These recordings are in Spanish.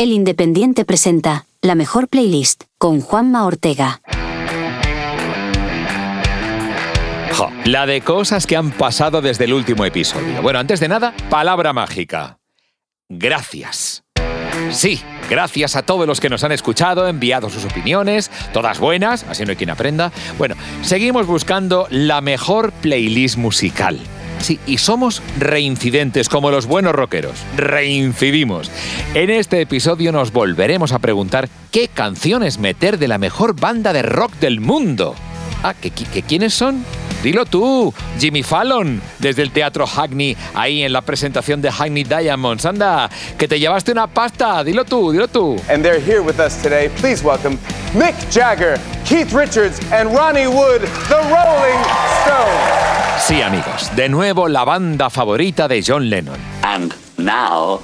El Independiente presenta la mejor playlist con Juanma Ortega. La de cosas que han pasado desde el último episodio. Bueno, antes de nada, palabra mágica. Gracias. Sí, gracias a todos los que nos han escuchado, enviado sus opiniones, todas buenas, así no hay quien aprenda. Bueno, seguimos buscando la mejor playlist musical. Sí, y somos reincidentes como los buenos rockeros. Reincidimos. En este episodio nos volveremos a preguntar qué canciones meter de la mejor banda de rock del mundo. Ah, ¿que, que quiénes son? Dilo tú, Jimmy Fallon, desde el Teatro Hackney, ahí en la presentación de Hackney Diamonds. Anda, que te llevaste una pasta, dilo tú, dilo tú. And they're here with us today. Please welcome Mick Jagger, Keith Richards, and Ronnie Wood, the Rolling. Sí, amigos, de nuevo la banda favorita de John Lennon. And now,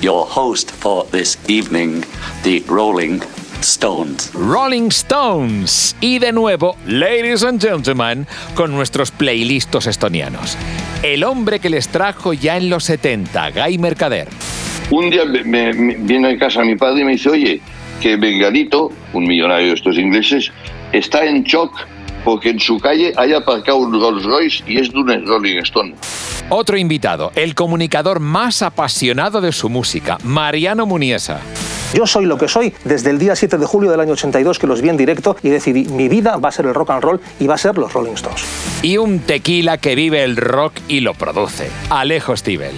your host for this evening, the Rolling Stones. Rolling Stones. Y de nuevo, ladies and gentlemen, con nuestros playlistos estonianos. El hombre que les trajo ya en los 70, Guy Mercader. Un día me, me- me- viene a casa mi padre y me dice, oye, que Bengalito, un millonario de estos ingleses, está en shock porque en su calle hay aparcado un Rolls Royce y es de un Rolling Stone. Otro invitado, el comunicador más apasionado de su música, Mariano Muniesa. Yo soy lo que soy desde el día 7 de julio del año 82 que los vi en directo y decidí mi vida va a ser el rock and roll y va a ser los Rolling Stones. Y un tequila que vive el rock y lo produce, Alejo Stivel.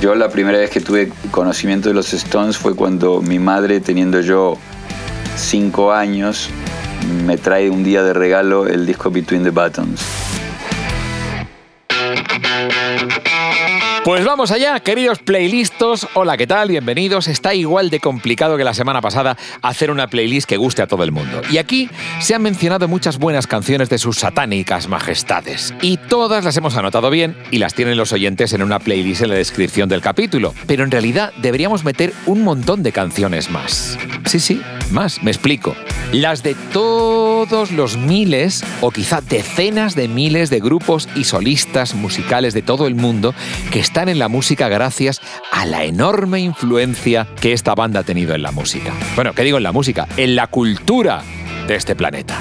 Yo la primera vez que tuve conocimiento de los Stones fue cuando mi madre, teniendo yo cinco años, me trae un día de regalo el disco Between the Buttons. Pues vamos allá, queridos playlistos. Hola, ¿qué tal? Bienvenidos. Está igual de complicado que la semana pasada hacer una playlist que guste a todo el mundo. Y aquí se han mencionado muchas buenas canciones de sus satánicas majestades. Y todas las hemos anotado bien y las tienen los oyentes en una playlist en la descripción del capítulo. Pero en realidad deberíamos meter un montón de canciones más. Sí, sí, más, me explico. Las de todos los miles o quizá decenas de miles de grupos y solistas musicales de todo el mundo que están en la música gracias a la enorme influencia que esta banda ha tenido en la música. Bueno, ¿qué digo en la música? En la cultura de este planeta.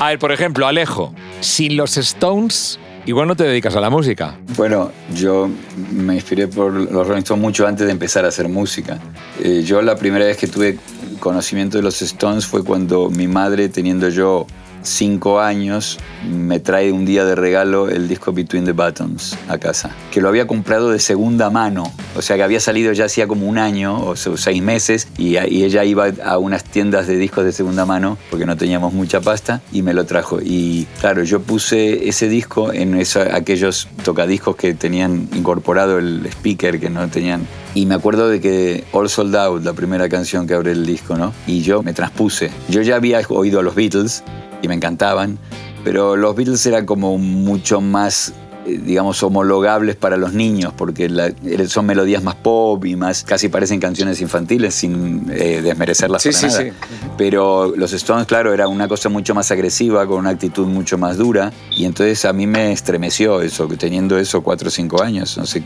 A ver, por ejemplo, Alejo, sin los Stones, igual no te dedicas a la música. Bueno, yo me inspiré por los Rolling Stones mucho antes de empezar a hacer música. Eh, yo la primera vez que tuve conocimiento de los Stones fue cuando mi madre, teniendo yo cinco años, me trae un día de regalo el disco Between the Buttons a casa, que lo había comprado de segunda mano, o sea que había salido ya hacía como un año o se- seis meses y, y ella iba a unas tiendas de discos de segunda mano porque no teníamos mucha pasta y me lo trajo. Y claro, yo puse ese disco en esa- aquellos tocadiscos que tenían incorporado el speaker que no tenían. Y me acuerdo de que All Sold Out, la primera canción que abre el disco, ¿no? Y yo me transpuse. Yo ya había oído a los Beatles y me encantaban, pero los Beatles eran como mucho más digamos, homologables para los niños, porque la- son melodías más pop y más, casi parecen canciones infantiles sin eh, desmerecerlas Sí, para sí, nada. sí. Pero los Stones, claro, era una cosa mucho más agresiva, con una actitud mucho más dura, y entonces a mí me estremeció eso, que teniendo eso cuatro o cinco años, no sé,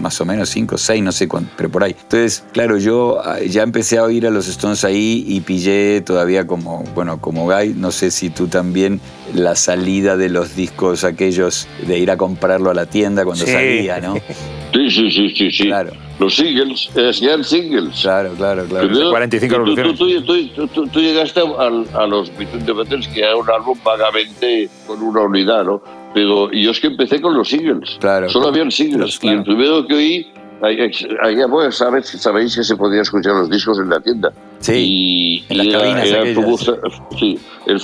más o menos cinco, seis, no sé cuánto, pero por ahí. Entonces, claro, yo ah, ya empecé a oír a los Stones ahí y pillé todavía como, bueno, como Guy, no sé si tú también, la salida de los discos aquellos de ir a comprarlo a la tienda cuando Sí. salía, ¿no? Sí, sí, sí, sí, sí. Claro. Los singles, eh, eran singles. Claro, claro, claro. Primero, 45 tú- tú, revoluciones. tú, tú- tú- tú llegaste al- a, los Between the Buttons, que era un álbum vagamente con una unidad, ¿no? Pero yo es que empecé con los singles. Claro. Solo habían singles. Los- Y el claro. primero que oí, ahí- ahí, pues, sabes, sabéis que se podía escuchar los discos en la tienda. Sí, Y, en las y era- cabinas era el. Faubourg- sí, el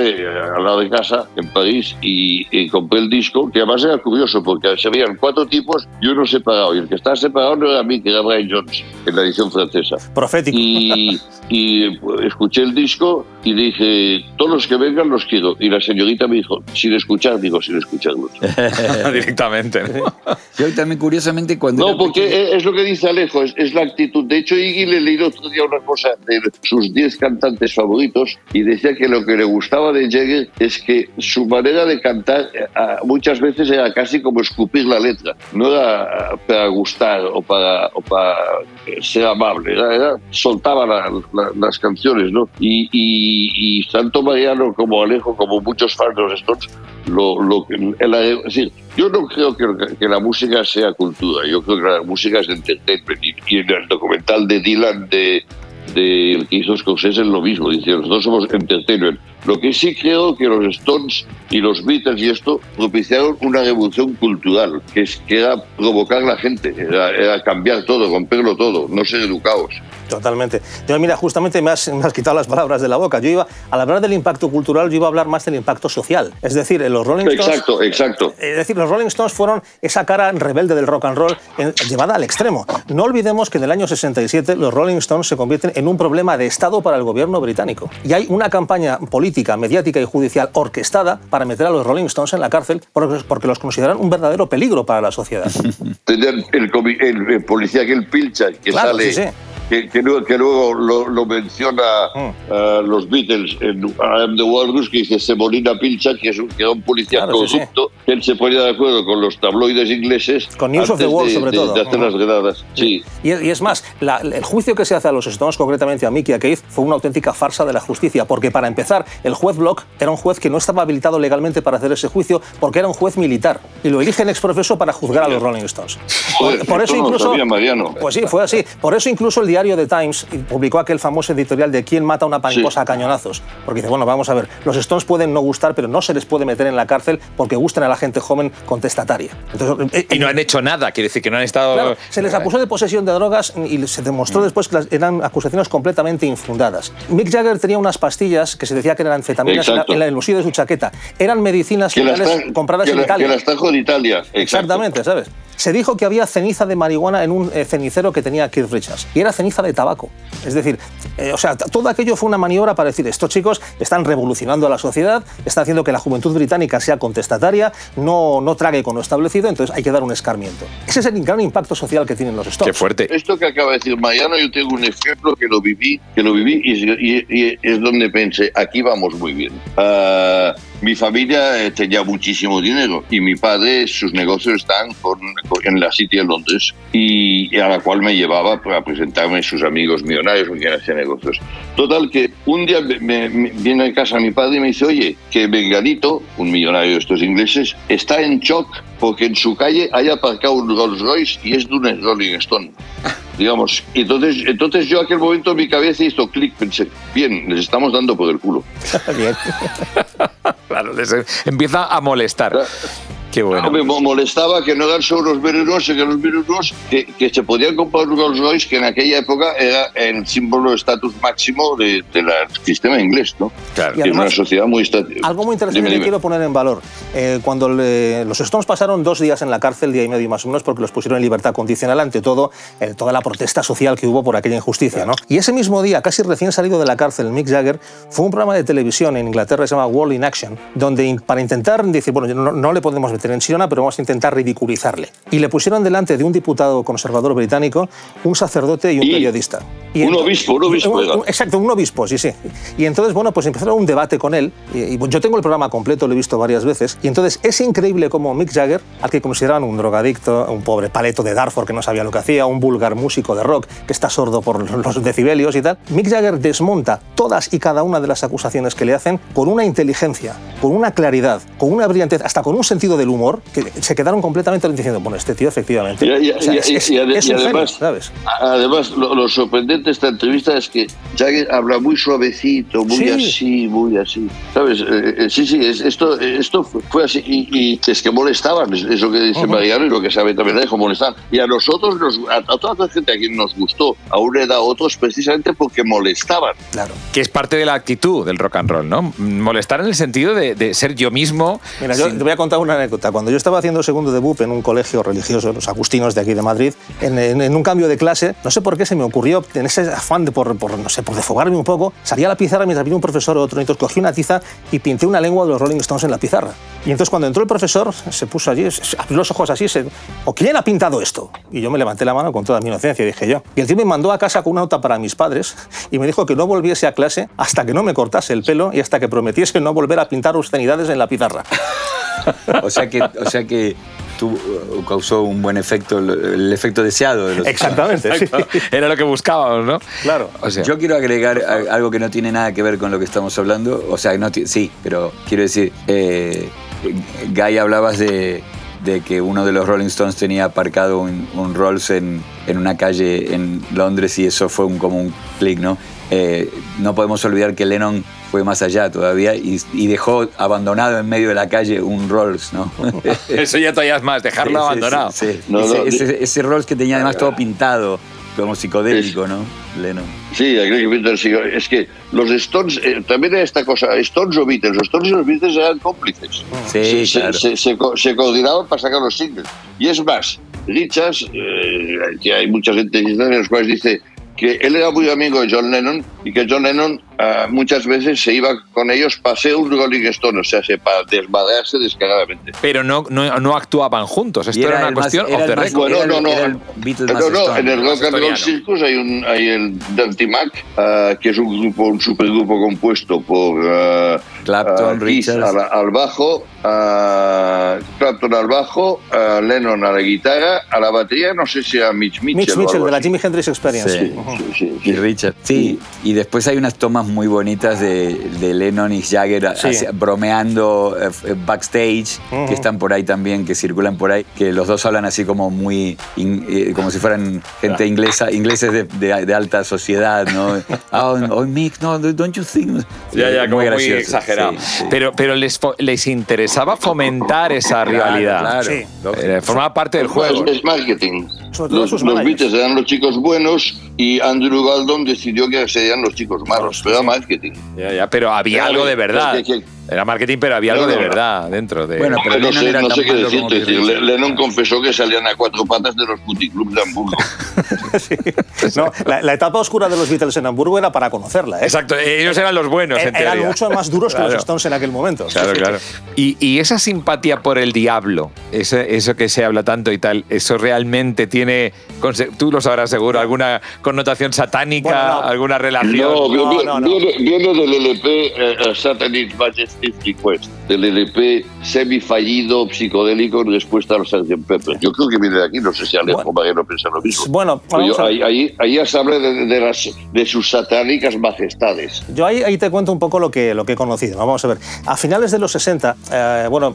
eh, al lado de casa, en París, y, y compré el disco, que además era curioso, porque se veían cuatro tipos y uno separado. Y el que estaba separado no era a mí, que era Brian Jones, en la edición francesa. Profético. Y, y, pues, escuché el disco y dije, todos los que vengan los quiero. Y la señorita me dijo, sin escuchar, digo, sin escucharlos. Directamente. ¿no? Yo también, curiosamente, cuando. No, era porque pequeño- es lo que dice Alejo, es, es la actitud. De hecho, Iggy le leí otro día una de sus 10 cantantes favoritos y decía que lo que le gustaba de Jagger es que su manera de cantar eh, muchas veces era casi como escupir la letra. No era para gustar o para, o para ser amable, era, soltaba las canciones, ¿no? Y, y, tanto Mariano como Alejo, como muchos fans de los Stones, lo, lo, es decir, yo no creo que, que, la música sea cultura, yo creo que la música es entertainment. Y, en el documental de Dylan de, de hizo Scorsese es lo mismo, dice, nosotros somos entertainment. Lo que sí creo que los Stones y los Beatles y esto propiciaron una revolución cultural, que, es, que era provocar a la gente, era, era cambiar todo, romperlo todo, no ser educados. Totalmente. Yo, mira, justamente me has, me has, quitado las palabras de la boca. Yo iba, al hablar del impacto cultural, yo iba a hablar más del impacto social. Es decir, los Rolling Stones. Exacto, exacto. Es decir, los Rolling Stones fueron esa cara rebelde del rock and roll llevada al extremo. No olvidemos que en el año 67 los Rolling Stones se convierten en un problema de Estado para el gobierno británico. Y hay una campaña política, mediática y judicial orquestada para meter a los Rolling Stones en la cárcel porque, los consideran un verdadero peligro para la sociedad. el, el, policía que el pilcha, que sale. Sí, sí que, que, luego lo, lo menciona uh, los Beatles en I Am the Walrus, que dice Semolina Pilcha, que, es un, que era un policía claro, corrupto, sí, sí. que él se ponía de acuerdo con los tabloides ingleses. Con News of the World, de, sobre de, todo. De hacer las granadas, sí. Y, y, es más, la, el juicio que se hace a los Stones, concretamente a Mickey y a Keith, fue una auténtica farsa de la justicia, porque para empezar, el juez Block era un juez que no estaba habilitado legalmente para hacer ese juicio, porque era un juez militar, y lo eligen exprofeso para juzgar a los Rolling Stones. Joder, por, por eso no incluso... Sabía, Mariano. Pues sí, fue así. Por eso incluso el diario The Times publicó aquel famoso editorial de quién mata a una mariposa sí. a cañonazos. Porque dice, bueno, vamos a ver, los Stones pueden no gustar, pero no se les puede meter en la cárcel porque gustan a la gente joven contestataria. Entonces, eh, y no han hecho nada, quiere decir que no han estado... Claro, se les acusó de posesión de drogas y se demostró mm. después que eran acusaciones completamente infundadas. Mick Jagger tenía unas pastillas que se decía que eran anfetaminas en, la, el bolsillo de su chaqueta. Eran medicinas que está, compradas que en la, Italia. Que las trajo de Italia. Exacto. Exactamente, ¿sabes? Se dijo que había ceniza de marihuana en un eh, cenicero que tenía Keith Richards. Y era ceniza de tabaco. Es decir, eh, o sea, todo aquello fue una maniobra para decir, estos chicos están revolucionando a la sociedad, están haciendo que la juventud británica sea contestataria, no, no trague con lo establecido, entonces hay que dar un escarmiento. Ese es el gran impacto social que tienen los Stones. Qué fuerte. Esto que acaba de decir Mariano, yo tengo un ejemplo que lo viví, que lo viví y, y, y es donde pensé, aquí vamos muy bien. Uh, mi familia eh, tenía muchísimo dinero y mi padre, sus negocios están en la City de Londres y, y, a la cual me llevaba para presentarme a sus amigos millonarios con quien hacía negocios. Total que un día me, me, viene a casa mi padre y me dice, oye, que Bengalito, un millonario de estos ingleses, está en shock porque en su calle hay aparcado un Rolls Royce y es de un Rolling Stone. Digamos, entonces, entonces yo aquel momento en mi cabeza hizo clic, pensé, bien, les estamos dando por el culo. bien. claro, les empieza a molestar. Qué bueno. Me molestaba que no eran solo los venenos, que los venenos que, que, se podían comprar un Rolls Royce, que en aquella época era el símbolo de estatus máximo del de, sistema inglés, ¿no? Claro. Y además, una sociedad muy estática. Algo muy interesante dime, que quiero poner en valor. Eh, cuando le, los Stones pasaron dos días en la cárcel, día y medio más o menos, porque los pusieron en libertad condicional ante todo, eh, toda la protesta social que hubo por aquella injusticia, ¿no? Y ese mismo día, casi recién salido de la cárcel, Mick Jagger, fue un programa de televisión en Inglaterra que se llama World in Action, donde para intentar decir, bueno, no, no le podemos meter en Sirona, pero vamos a intentar ridiculizarle. Y le pusieron delante de un diputado conservador británico, un sacerdote y un y periodista. Y un entonces, obispo, un obispo. Un, un, exacto, un obispo, sí, sí. Y entonces, bueno, pues empezaron un debate con él. Y, y, yo tengo el programa completo, lo he visto varias veces. Y entonces es increíble cómo Mick Jagger, al que consideraban un drogadicto, un pobre paleto de Darfur que no sabía lo que hacía, un vulgar músico de rock que está sordo por los decibelios y tal, Mick Jagger desmonta todas y cada una de las acusaciones que le hacen con una inteligencia, con una claridad, con una brillantez, hasta con un sentido del humor, que se quedaron completamente diciendo, bueno, este tío efectivamente. Y, además, genio, ¿sabes? además lo, lo, sorprendente de esta entrevista es que Jagger habla muy suavecito, muy sí. así, muy así. ¿Sabes? Eh, eh, sí, sí, es, esto, esto fue así. Y, es que molestaban, es lo que dice uh -huh. Mariano y lo que sabe también Alejo, molestaban. Y a nosotros, nos, a, a, toda la gente a quien nos gustó, a una edad a otros, precisamente porque molestaban. Claro. Que es parte de la actitud del rock and roll, ¿no? Molestar en el sentido de, de ser yo mismo. Mira, sin... yo te voy a contar una anécdota anécdota. Cuando yo estaba haciendo segundo de BUP en un colegio religioso, los agustinos de aquí de Madrid, en, en- en un cambio de clase, no sé por qué se me ocurrió, en ese afán de por, por, no sé, por defogarme un poco, salía a la pizarra mientras vino un profesor o otro, entonces cogí una tiza y pinté una lengua de los Rolling Stones en la pizarra. Y entonces cuando entró el profesor, se puso allí, se- abrió los ojos así, se, ¿o quién ha pintado esto? Y yo me levanté la mano con toda mi inocencia, dije yo. Y el tío me mandó a casa con una nota para mis padres y me dijo que no volviese a clase hasta que no me cortase el pelo y hasta que prometiese no volver a pintar obscenidades en la pizarra. O sea que, o sea que tú, uh, causó un buen efecto, el, efecto deseado de los Exactamente, sí. Era lo que buscábamos, ¿no? Claro. O sea, Yo quiero agregar algo que no tiene nada que ver con lo que estamos hablando. O sea, no sí, pero quiero decir, eh, Guy, hablabas de, de que uno de los Rolling Stones tenía aparcado un, un Rolls en, en una calle en Londres y eso fue un, como un clic, ¿no? Eh, no podemos olvidar que Lennon fue más allá todavía y, y dejó abandonado en medio de la calle un Rolls, ¿no? eso ya todavía es más, dejarlo Sí, abandonado. sí, sí. No, ese, no, ese- ese Rolls que tenía además todo pintado, como psicodélico, ¿no? Lennon. Sí. Es que los Stones, eh, también hay esta cosa, Stones o Beatles, los Stones y los Beatles eran cómplices. Sí, se, claro. se, se se coordinaban para sacar los singles. Y es más, Richards, eh, que hay mucha gente en los cuales dice que él era muy amigo de John Lennon y que John Lennon ah, muchas veces se iba con ellos un Rolling Stone, o sea, se- para desmadrarse descaradamente. Pero no, no, no actuaban juntos. Esto Y era, era una el más- cuestión era más- record. Bueno, Era no, el- no. era el Beatles No, en el Rock and Roll. Circus hay, un, hay el Dirty Mac, ah, que es un grupo, un supergrupo compuesto por ah, Clapton, Richards. al, al bajo, Clapton al bajo, Lennon a la guitarra, a la batería, no sé si era Mitch Mitchell. Mitch Mitchell, de la. Jimi Hendrix Experience. Sí. Sí, sí, sí. Y Richard. Sí, y después hay unas tomas muy bonitas de, de Lennon y Jagger Sí. hacia- bromeando eh, f- backstage, Ujú. que están por ahí también, que circulan por ahí, que los dos hablan así como muy, in- eh, como si fueran gente inglesa, ingleses de, de- de alta sociedad, ¿no? Oh, oh, Mick, no, don't you think? Ya, ya, como muy, gracioso, exagerado. sí, sí. Pero, pero les, les interesaba fomentar esa Claro, rivalidad. claro, Sí. lógico. Eh, formaba parte del juego. Es, es marketing. Sobre todo Los, los. Beatles eran los chicos buenos y Andrew Galdon decidió que serían los chicos malos, pero marketing. Ya, ya, pero había Pero, algo de verdad. es que- que- Era marketing, pero había algo No, de verdad dentro de. Bueno, pero no Lennon sé, era no sé qué decirte. decir. Lennon confesó que salían a cuatro patas de los puticlubs de Hamburgo. Sí. No, la, la etapa oscura de los Beatles en Hamburgo era para conocerla. ¿eh? Exacto, ellos eran los buenos, en Er- Eran teoría. mucho más duros que Claro. los Stones en aquel momento. Claro, claro. Y, y esa simpatía por el diablo, ese- eso que se habla tanto y tal, ¿eso realmente tiene, tú lo sabrás seguro, alguna connotación satánica, Bueno, no. alguna relación? No, vi- No, vi- no, no. Viene, viene del LP eh, eh, Satanist Majesty's Request, del LP semifallido psicodélico en respuesta a los Sgt. Pepper. Yo creo que viene de aquí, no sé si Alejo Bueno. Maguero piensa lo mismo. Bueno, Pero vamos yo- a- ahí, ahí, ahí ya se habla de, de las, de sus satánicas majestades. Yo ahí, ahí te cuento un poco lo que, lo que he conocido. ¿no? Vamos a ver. A finales de los 60, eh, bueno,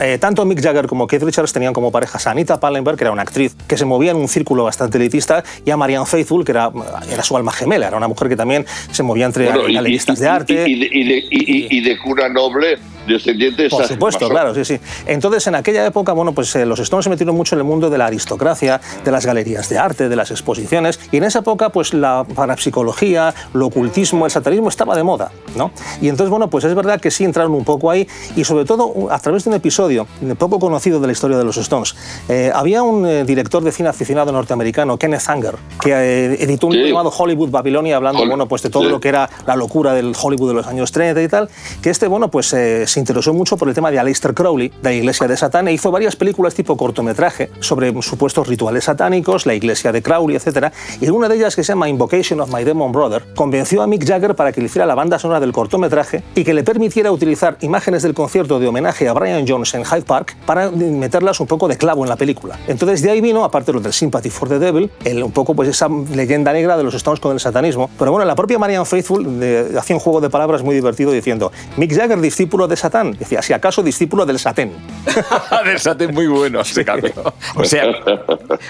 eh, tanto Mick Jagger como Keith Richards tenían como parejas a Anita Pallenberg, que era una actriz que se movía en un círculo bastante elitista, y a Marianne Faithfull, que era, era su alma gemela, era una mujer que también se movía entre Bueno, galeristas de arte. Y, y- y- y de cura doblé. Descendiente de Por supuesto, claro, sí, sí. Entonces, en aquella época, bueno, pues eh, los Stones se metieron mucho en el mundo de la aristocracia, de las galerías de arte, de las exposiciones, y en esa época, pues la parapsicología, el ocultismo, el satanismo estaba de moda, ¿no? Y entonces, bueno, pues es verdad que sí entraron un poco ahí, y sobre todo a través de un episodio poco conocido de la historia de los Stones. Eh, había un eh, director de cine aficionado norteamericano, Kenneth Anger, que eh, editó un Sí. libro llamado Hollywood Babilonia, hablando, Hol- bueno, pues de todo sí. lo que era la locura del Hollywood de los años 30 y tal, que este, bueno, pues eh, interesó mucho por el tema de Aleister Crowley, de la iglesia de Satán, e hizo varias películas tipo cortometraje sobre supuestos rituales satánicos, la iglesia de Crowley, etc. Y en una de ellas, que se llama Invocation of My Demon Brother, convenció a Mick Jagger para que le hiciera la banda sonora del cortometraje y que le permitiera utilizar imágenes del concierto de homenaje a Brian Jones en Hyde Park para meterlas un poco de clavo en la película. Entonces de ahí vino, aparte de lo del Sympathy for the Devil, el, un poco pues esa leyenda negra de los Stones con el satanismo. Pero bueno, la propia Marianne Faithfull de- hacía un juego de palabras muy divertido diciendo Mick Jagger, discípulo de Satán. Decía, si acaso discípulo del Satén. Del Satén muy bueno ese cambio. O sea,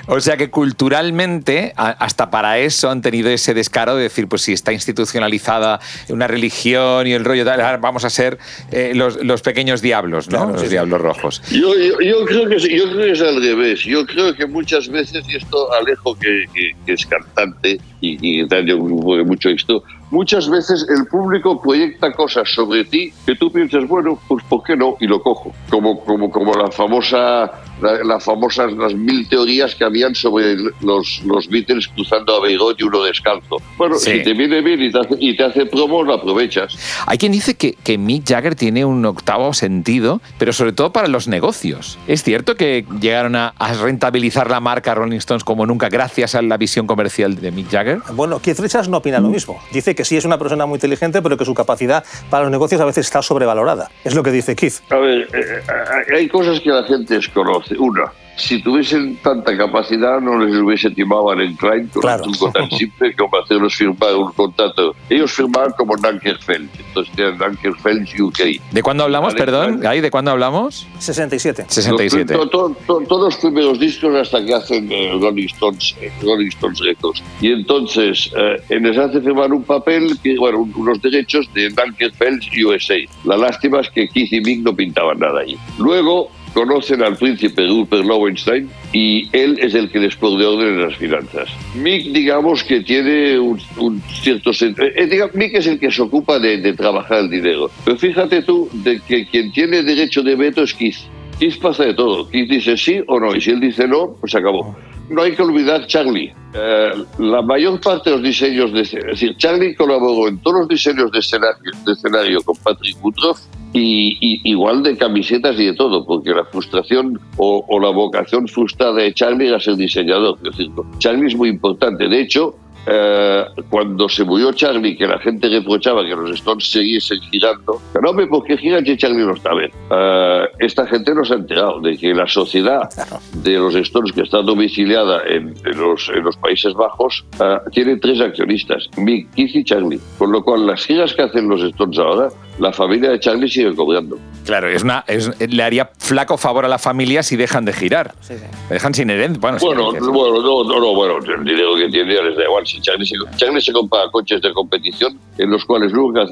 o sea que culturalmente, hasta para eso han tenido ese descaro de decir, pues si está institucionalizada una religión y el rollo tal, vamos a ser eh, los, los pequeños diablos, ¿no? Claro, los sí, sí. diablos rojos. Yo, yo, yo creo que, es- yo creo que es al revés. Yo creo que muchas veces, y esto Alejo, que, que- que es cantante, y, y fue mucho éxito, muchas veces el público proyecta cosas sobre ti que tú piensas, bueno, pues ¿por qué no? Y lo cojo. Como, como, como la famosa, la, la famosas, las mil teorías que habían sobre los, los Beatles cruzando a Beirut y uno descalzo. Bueno, Sí. si te viene bien y te hace, y te hace promos, lo aprovechas. Hay quien dice que, que Mick Jagger tiene un octavo sentido, pero sobre todo para los negocios. ¿Es cierto que llegaron a, a rentabilizar la marca Rolling Stones como nunca gracias a la visión comercial de Mick Jagger? Bueno, Keith Richards no opina lo mismo. Dice que sí es una persona muy inteligente, pero que su capacidad para los negocios a veces está sobrevalorada. Es lo que dice Keith. A ver, eh, hay cosas que la gente desconoce. Una, si tuviesen tanta capacidad no les hubiese timado a Alan Klein con Claro. un truco tan simple como hacerlos firmar un contrato. Ellos firmaban como Dunkerfeld, entonces tenían Dunkerfeld UK. ¿De cuándo hablamos, perdón? Ahí, ¿De cuándo hablamos? 67. 67. Los- to- to- todos los primeros discos hasta que hacen eh, Rolling Stones, eh, Rolling Stones Records. Y entonces eh, les hace firmar un papel, que, bueno, un- unos derechos de Dunkerfeld USA. La lástima es que Keith y Mick no pintaban nada allí. Luego conocen al príncipe Rupert Lowenstein y él es el que les pone orden en las finanzas. Mick, digamos que tiene un, un cierto sentido. Mick es el que se ocupa de, de trabajar el dinero. Pero fíjate tú de que quien tiene derecho de veto es Keith. Keith pasa de todo. Keith dice sí o no, y si él dice no, pues se acabó. No hay que olvidar Charlie. Eh, la mayor parte de los diseños, de, es decir, Charlie colaboró en todos los diseños de escenario, de escenario con Patrick Woodruff y igual de camisetas y de todo, porque la frustración o, o la vocación frustrada de Charlie era ser diseñador. Es decir, Charlie es muy importante. De hecho, eh, cuando se murió Charlie, que la gente reprochaba que los Stones siguiesen girando, no, hombre, ¿por qué giran si Charlie no está bien? Eh, esta gente no se ha enterado de que la sociedad de los Stones, que está domiciliada en, en los, en los Países Bajos, eh, tiene tres accionistas, Mick, Keith y Charlie. Con lo cual, las giras que hacen los Stones ahora, la familia de Charlie sigue cobrando. Claro, es una, es- le haría flaco favor a la familia si dejan de girar. Sí, sí. Me dejan sin herencia. Bueno, Bueno, bueno, no, no, no, bueno, el dinero que tiene les da igual. Si Charlie se, Charlie se compra coches de competición en los cuales lo único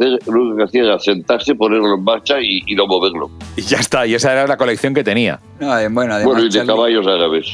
que, hacía era sentarse, ponerlo en marcha y, y no moverlo. Y ya está, y esa era la colección que tenía. No, bueno, además, bueno, y de Charlie, caballos árabes.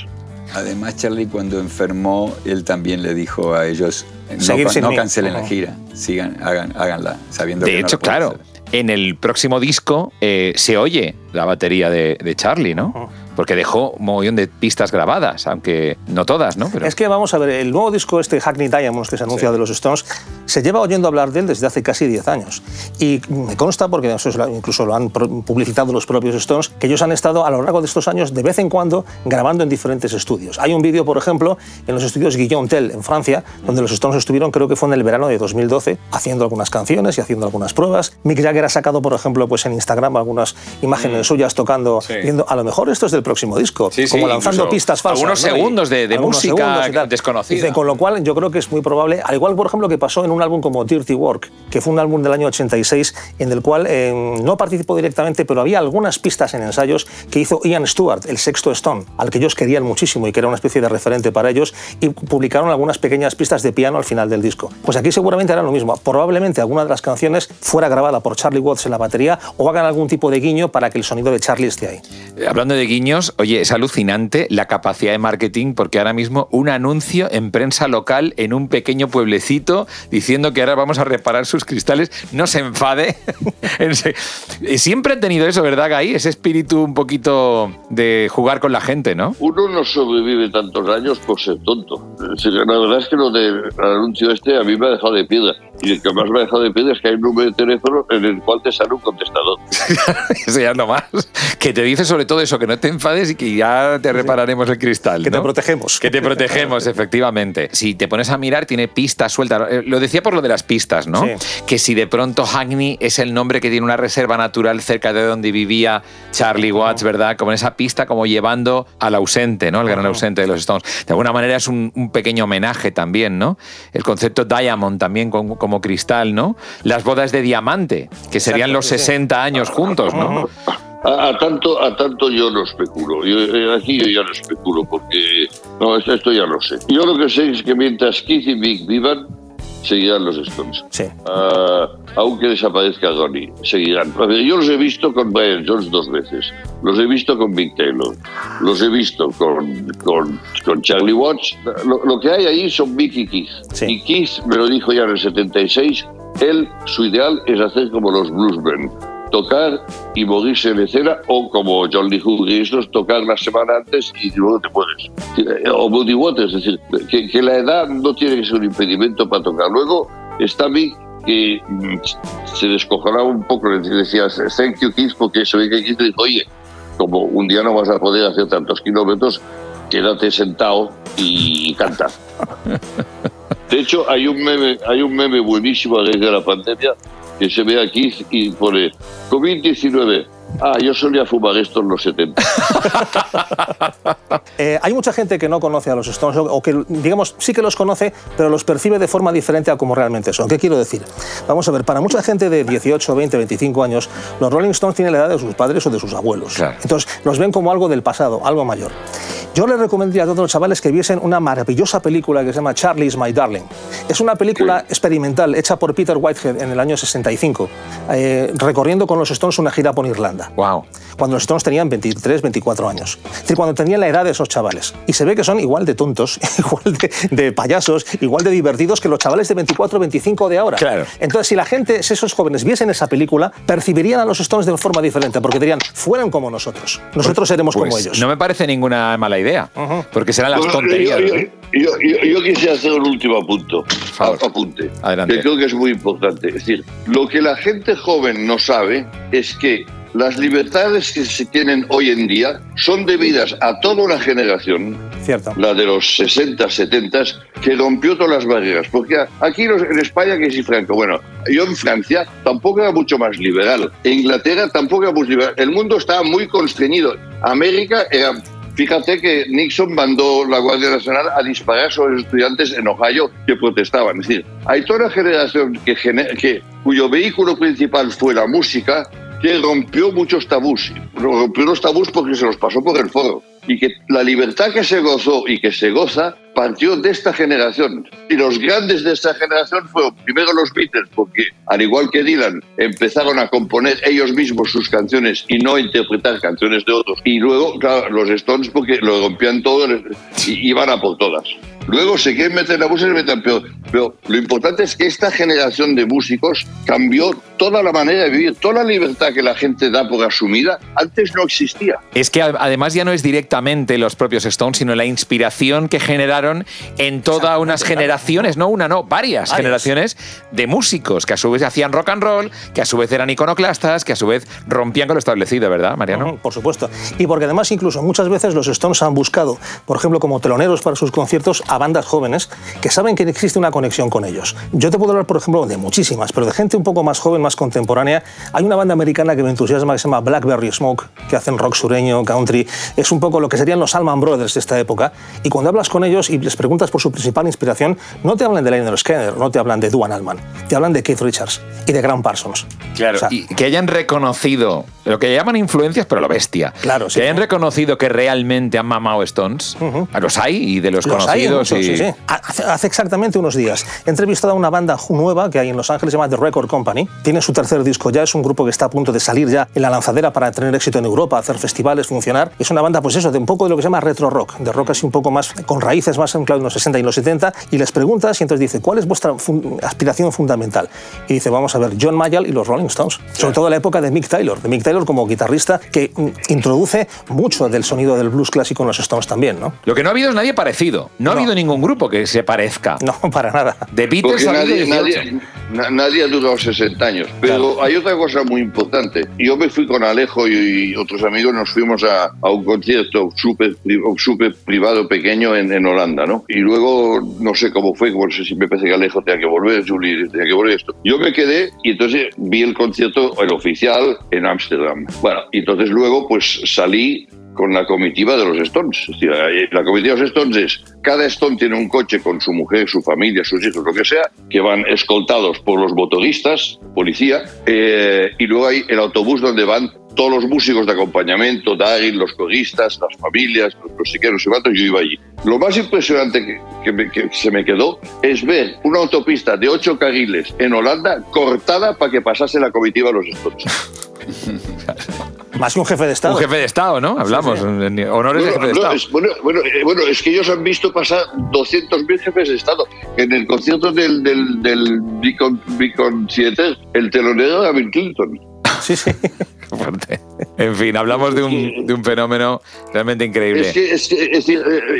además Charlie cuando enfermó, él también le dijo a ellos, no, no mí. cancelen la gira, sigan, hagan, háganla, sabiendo que De hecho, claro, hacer. En el próximo disco eh, se oye la batería de, de Charlie, ¿no? Porque dejó un montón de pistas grabadas, aunque no todas, ¿no? Pero Es que vamos a ver, el nuevo disco este Hackney Diamonds que se anuncia de los Stones se lleva oyendo hablar de él desde hace casi 10 años. Y me consta, porque eso es la- incluso lo han publicitado los propios Stones, que ellos han estado a lo largo de estos años de vez en cuando grabando en diferentes estudios. Hay un vídeo, por ejemplo, en los estudios Guillaume Tell en Francia, donde los Stones estuvieron, creo que fue en el verano de 2012, haciendo algunas canciones y haciendo algunas pruebas. Mick Jagger ha sacado, por ejemplo, pues en Instagram algunas imágenes suyas tocando, Sí. diciendo, a lo mejor esto es del próximo disco, Sí, sí, como lanzando pistas falsas. algunos segundos de- de algunos música segundos desconocida. Dice, con lo cual yo creo que es muy probable, al igual por ejemplo que pasó en un álbum como Dirty Work, que fue un álbum del año 86 en el cual eh, no participó directamente, pero había algunas pistas en ensayos que hizo Ian Stewart, el sexto Stone, al que ellos querían muchísimo y que era una especie de referente para ellos, y publicaron algunas pequeñas pistas de piano al final del disco. Pues aquí seguramente harán lo mismo. Probablemente alguna de las canciones fuera grabada por Charlie Watts en la batería o hagan algún tipo de guiño para que el sonido de Charlie esté ahí. Eh, Hablando de guiños, oye, es alucinante la capacidad de marketing porque ahora mismo un anuncio en prensa local en un pequeño pueblecito diciendo que ahora vamos a reparar sus cristales, no se enfade. Eh, Siempre han tenido eso, ¿verdad, Guy? Ese espíritu un poquito de jugar con la gente, ¿no? Uno no sobrevive tantos años por ser tonto. Es La verdad es que lo del anuncio este a mí me ha dejado de piedra. Y el que más me ha dejado de piedra es que hay un número de teléfono en el cual te sale un contestador. Eso ya no más. Que te dice sobre todo eso, que no te enfades y que ya te repararemos el cristal. Que te protegemos. Que te protegemos, efectivamente. Si te pones a mirar, tiene pistas sueltas. Eh, Lo decía por lo de las pistas, ¿no? Sí. Que si de pronto Hackney es el nombre que tiene una reserva natural cerca de donde vivía Charlie Watts, ¿verdad? Como en esa pista, como llevando al ausente, ¿no? El gran ausente de los Stones. De alguna manera es un, un pequeño homenaje también, ¿no? El concepto Diamond también como, como cristal, ¿no? Las bodas de diamante, que serían los sí, sí. 60 años juntos, ¿no? A, a tanto, a tanto yo no especulo. Yo, eh, aquí yo ya no especulo porque no, esto, esto ya lo sé. Yo lo que sé es que mientras Keith y Mick vivan, seguirán los Stones. Sí. Ah, aunque desaparezca Ronnie, seguirán. Yo los he visto con Brian Jones dos veces. Los he visto con Mick Taylor. Los he visto con, con, con Charlie Watts. Lo, lo que hay ahí son Mick y Keith. Sí. Y Keith me lo dijo ya en el 76. Él, su ideal es hacer como los bluesmen. Tocar y morirse en escena, o como John Lee Hooker y tocar la semana antes y luego te mueres. O Buddy Waters, es decir, que, que la edad no tiene que ser un impedimento para tocar. Luego está Mick que mm, se descojonaba un poco, le decía, thank you Keith, porque se ve que Keith dijo, oye, como un día no vas a poder hacer tantos kilómetros, quédate sentado y canta. De hecho, hay un meme, hay un meme buenísimo desde la pandemia que se ve aquí y pone COVID-19. Ah, yo solía fumar esto en los 70. Eh, hay mucha gente que no conoce a los Stones o que, digamos, sí que los conoce, pero los percibe de forma diferente a como realmente son. ¿Qué quiero decir? Vamos a ver, para mucha gente de 18, 20, 25 años, los Rolling Stones tienen la edad de sus padres o de sus abuelos. Claro. Entonces, los ven como algo del pasado, algo mayor. Yo les recomendaría a todos los chavales que viesen una maravillosa película que se llama Charlie's My Darling. Es una película experimental hecha por Peter Whitehead en el año 65, eh, recorriendo con los Stones una gira por Irlanda Wow. cuando los Stones tenían 23, 24 años. Es decir, cuando tenían la edad de esos chavales. Y se ve que son igual de tontos, igual de, de payasos, igual de divertidos que los chavales de 24, 25 de ahora. Claro. Entonces, si la gente, si esos jóvenes viesen esa película, percibirían a los Stones de forma diferente, porque dirían, fueran como nosotros. Nosotros seremos como Pues ellos. no me parece ninguna mala idea, Ujú. porque serán las Bueno, tonterías. Yo, yo, yo, yo- yo quisiera hacer un último apunto, favor. apunte, Adelante. que creo que es muy importante. Es decir, lo que la gente joven no sabe es que las libertades que se tienen hoy en día son debidas a toda una generación Cierto. la de los 60, 70, que rompió todas las barreras. Porque aquí en España, que sí, Franco, bueno, yo en Francia tampoco era mucho más liberal. En Inglaterra tampoco era mucho liberal. El mundo estaba muy constreñido. América era... Fíjate que Nixon mandó la Guardia Nacional a disparar sobre los estudiantes en Ohio que protestaban. Es decir, hay toda una generación que, gene- que, cuyo vehículo principal fue la música que rompió muchos tabús. Rompió los tabús porque se los pasó por el foro. Y que la libertad que se gozó y que se goza partió de esta generación. Y los grandes de esta generación fueron primero los Beatles, porque al igual que Dylan, empezaron a componer ellos mismos sus canciones y no interpretar canciones de otros. Y luego, claro, los Stones, porque lo rompían todo y iban a por todas. Luego se quieren meter la música y se meten, pero, pero lo importante es que esta generación de músicos cambió toda la manera de vivir, toda la libertad que la gente da por asumida, antes no existía. Es que además ya no es directamente los propios Stones, sino la inspiración que generaron en todas unas generaciones, no una, no, varias, Varias. generaciones de músicos que a su vez hacían rock and roll, que a su vez eran iconoclastas, que a su vez rompían con lo establecido, ¿verdad, Mariano? Por supuesto. Y porque además incluso muchas veces los Stones han buscado, por ejemplo, como teloneros para sus conciertos a bandas jóvenes que saben que existe una conexión con ellos. Yo te puedo hablar, por ejemplo, de muchísimas, pero de gente un poco más joven, más contemporánea. Hay una banda americana que me entusiasma que se llama Blackberry Smoke, que hacen rock sureño, country. Es un poco lo que serían los Allman Brothers de esta época. Y cuando hablas con ellos y les preguntas por su principal inspiración, no te hablan de Lionel Skinner, no te hablan de Duan Allman, te hablan de Keith Richards y de Graham Parsons. Claro, O sea, y que hayan reconocido lo que llaman influencias, pero lo bestia. Claro, sí, Que hayan ¿no? reconocido que realmente han mamado Stones. Ujú. Los hay y de los, Los hay, conocidos. muchos, y... sí, sí. Hace, hace exactamente unos días he entrevistado a una banda nueva que hay en Los Ángeles, se llama The Record Company. Tiene su tercer disco ya, es un grupo que está a punto de salir ya en la lanzadera para tener éxito en Europa, hacer festivales, funcionar. Es una banda, pues eso, de un poco de lo que se llama retro rock, de rock así un poco más, con raíces más en los 60 y los 70. Y les preguntas y entonces dice, ¿cuál es vuestra fun- aspiración fundamental? Y dice, vamos a ver, John Mayall y los Rolling Stones. Sobre todo la época de Mick Taylor, de Mick Taylor como guitarrista que introduce mucho del sonido del blues clásico en los Stones también, ¿no? Lo que no ha habido es nadie parecido. No, ha No. habido ningún grupo que se parezca. No, para nada. De Beatles ha habido nadie, 18. nadie, na- nadie ha durado 60 años. Pero hay otra cosa muy importante. Yo me fui con Alejo y, otros amigos, nos fuimos a, a un concierto súper súper privado, pequeño, en, en Holanda, ¿no? Y luego, no sé cómo fue, no sé si me parece que Alejo tenía que volver, Julie tenía que volver esto. Yo me quedé y entonces vi el concierto, el oficial, en Ámsterdam. Bueno, y entonces luego, pues salí con la comitiva de los Stones. Es decir, la comitiva de los Stones es, cada Stone tiene un coche con su mujer, su familia, sus hijos, lo que sea, que van escoltados por los motoristas, policía, eh, y luego hay el autobús donde van todos los músicos de acompañamiento, Daryl, los coristas, las familias, los no sé cuántos, yo iba allí. Lo más impresionante que, que me- que se me quedó es ver una autopista de ocho carriles en Holanda cortada para que pasase la comitiva a los Stones. Más que un jefe de Estado. Un jefe de Estado, ¿no? Hablamos. sí. honores de jefe de no, Estado. es, bueno, bueno, eh, bueno, es que ellos han visto pasar 200.000 jefes de Estado. En el concierto del, del, del Beacon, Beacon Theater, el telonero era Bill Clinton. Sí, sí. Fuerte. En fin, hablamos de un, de un fenómeno realmente increíble. Es que, es que- es eh,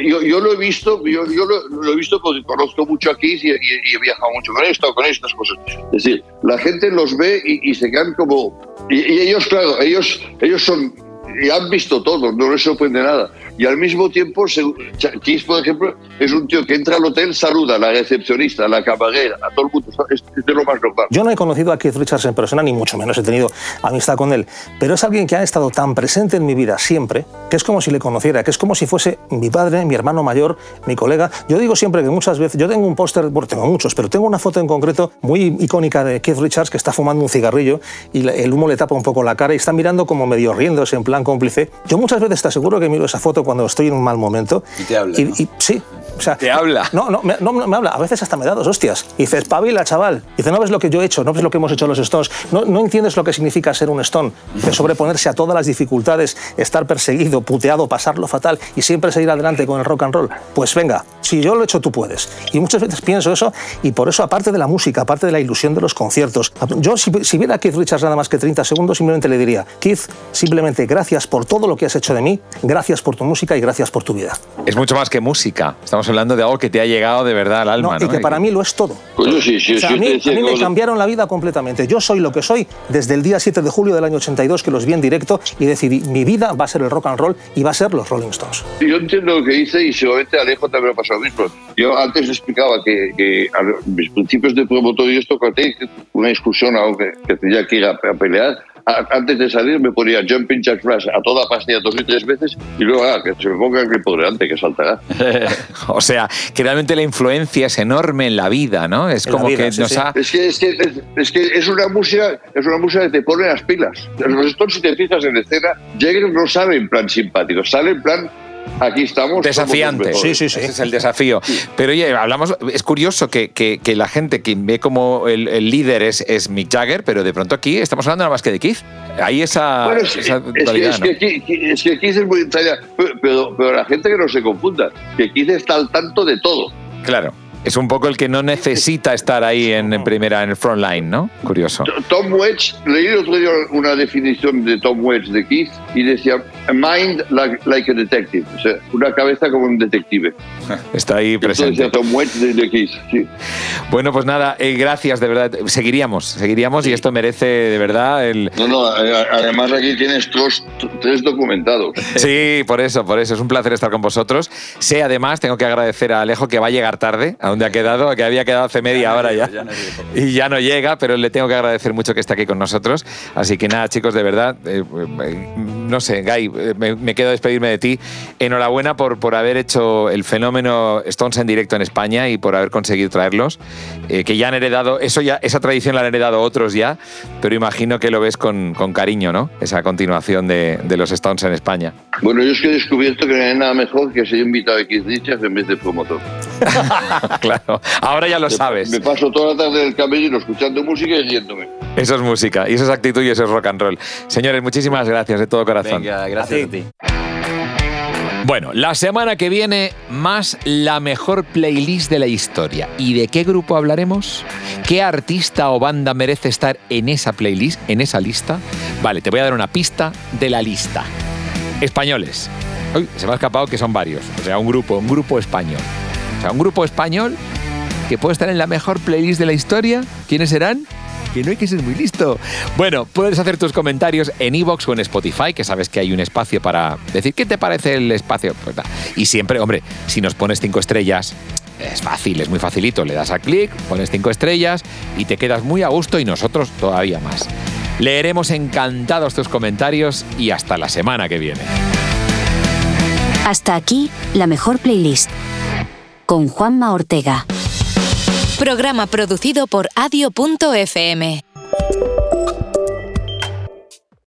yo, yo lo he visto, yo, yo lo, lo he visto porque conozco mucho aquí y, y- y he viajado mucho con esto, con estas cosas. Es decir, la gente los ve y, y se quedan como... Y, y ellos, claro, ellos, ellos son... Y han visto todo, no les sorprende nada. Y al mismo tiempo, Keith, por ejemplo, es un tío que entra al hotel, saluda a la recepcionista, a la camarera, a todo el mundo. Es, de lo más normal. Yo no he conocido a Keith Richards en persona, ni mucho menos he tenido amistad con él, pero es alguien que ha estado tan presente en mi vida siempre, que es como si le conociera, que es como si fuese mi padre, mi hermano mayor, mi colega. Yo digo siempre que muchas veces, yo tengo un póster, bueno, tengo muchos, pero tengo una foto en concreto muy icónica de Keith Richards que está fumando un cigarrillo y el humo le tapa un poco la cara y está mirando como medio riéndose en plan cómplice. Yo muchas veces te aseguro que miro esa foto cuando estoy en un mal momento. Y te habla, Y, ¿no? y- sí. O sea, Te habla. No, no, me, no, me habla. A veces hasta me da dos hostias. Y dice, espabila, chaval. Dice, no ves lo que yo he hecho, no ves lo que hemos hecho los Stones. No, no entiendes lo que significa ser un Stone. De sobreponerse a todas las dificultades, estar perseguido, puteado, pasarlo fatal y siempre seguir adelante con el rock and roll. Pues venga, si yo lo he hecho, tú puedes. Y muchas veces pienso eso y por eso, aparte de la música, aparte de la ilusión de los conciertos, yo si, si viera a Keith Richards nada más que 30 segundos, simplemente le diría, Keith, simplemente gracias por todo lo que has hecho de mí, gracias por tu música y gracias por tu vida. Es mucho más que música. Estamos hablando de algo que te ha llegado de verdad al alma, No, ¿no? y que para mí lo es todo. Coño, sí, sí, O sea, sí, a mí, a que me cambiaron la vida completamente. Yo soy lo que soy desde el día 7 de julio del año 82 que los vi en directo y decidí mi vida va a ser el rock and roll y va a ser los Rolling Stones. Yo entiendo lo que dice y seguramente Alejo también ha pasado lo mismo. Yo antes explicaba que, que a mis principios de promotor y esto, tenía una discusión algo que, que tenía que ir a, a pelear, antes de salir me ponía Jumping Jack Flash a toda pastilla dos y tres veces y luego ah, que se me ponga delante, que saltará. o sea, que realmente la influencia es enorme en la vida, ¿no? Es En como vida, que sí, nos sí. ha... Es que es, que, es, es que es una música es una música que te pone las pilas. Los Stones, si te fijas en escena, Jagger no sale en plan simpático, sale en plan aquí estamos. Desafiante. Sí, sí, sí. Ese es el desafío. Pero oye, hablamos, es curioso que, que- que la gente que ve como el, el líder es, es Mick Jagger, pero de pronto aquí estamos hablando nada más que de Keith. Hay esa, Bueno, es, esa es que, dualidad, es, ¿no? que, aquí- es que Keith es muy pero, pero, pero la gente que no se confunda, que Keith está al tanto de todo. Claro. Es un poco el que no necesita estar ahí en, en primera, en el front line, ¿no? Curioso. Tom Waits, leí el otro día una definición de Tom Waits de Keith y decía, a mind like, like a detective, o sea, una cabeza como un detective. Está ahí presente. decía Tom Waits de, de Keith, sí. Bueno, pues nada, eh, gracias, de verdad. Seguiríamos, seguiríamos y esto merece de verdad el... No, no, además aquí tienes tres, tres documentados. Sí, por eso, por eso. Es un placer estar con vosotros. Sé, además, tengo que agradecer a Alejo que va a llegar tarde, a donde ha quedado, que había quedado hace media hora ya. Ya no. Y ya no llega, pero le tengo que agradecer mucho que esté aquí con nosotros. Así que nada, chicos, de verdad, eh, eh, no sé, Guy, eh, me, me quedo a despedirme de ti. Enhorabuena por, por haber hecho el fenómeno Stones en directo en España y por haber conseguido traerlos, eh, que ya han heredado, eso ya, esa tradición la han heredado otros ya, pero imagino que lo ves con, con cariño, ¿no? Esa continuación de, de los Stones en España. Bueno, yo es que he descubierto que no hay nada mejor que ser invitado a Richards en vez de promotor. claro, ahora ya lo sabes. Me paso toda la tarde en el camerino escuchando música y riéndome. Eso es música, y eso es actitud y eso es rock and roll. Señores, muchísimas gracias de todo corazón. Venga, gracias a ti. Bueno, la semana que viene, más la mejor playlist de la historia. ¿Y de qué grupo hablaremos? ¿Qué artista o banda merece estar en esa playlist, en esa lista? Vale, te voy a dar una pista de la lista. Españoles. Uy, se me ha escapado que son varios. O sea, un grupo, un grupo español. Sea, un grupo español que puede estar en la mejor playlist de la historia. ¿Quiénes serán? Que no hay que ser muy listo. Bueno, puedes hacer tus comentarios en iVoox o en Spotify, que sabes que hay un espacio para decir qué te parece el espacio. Pues y siempre, hombre, si nos pones cinco estrellas, es fácil, es muy facilito. Le das a clic, pones cinco estrellas y te quedas muy a gusto y nosotros todavía más. Leeremos encantados tus comentarios y hasta la semana que viene. Hasta aquí, la mejor playlist. Con Juanma Ortega. Programa producido por adio.fm.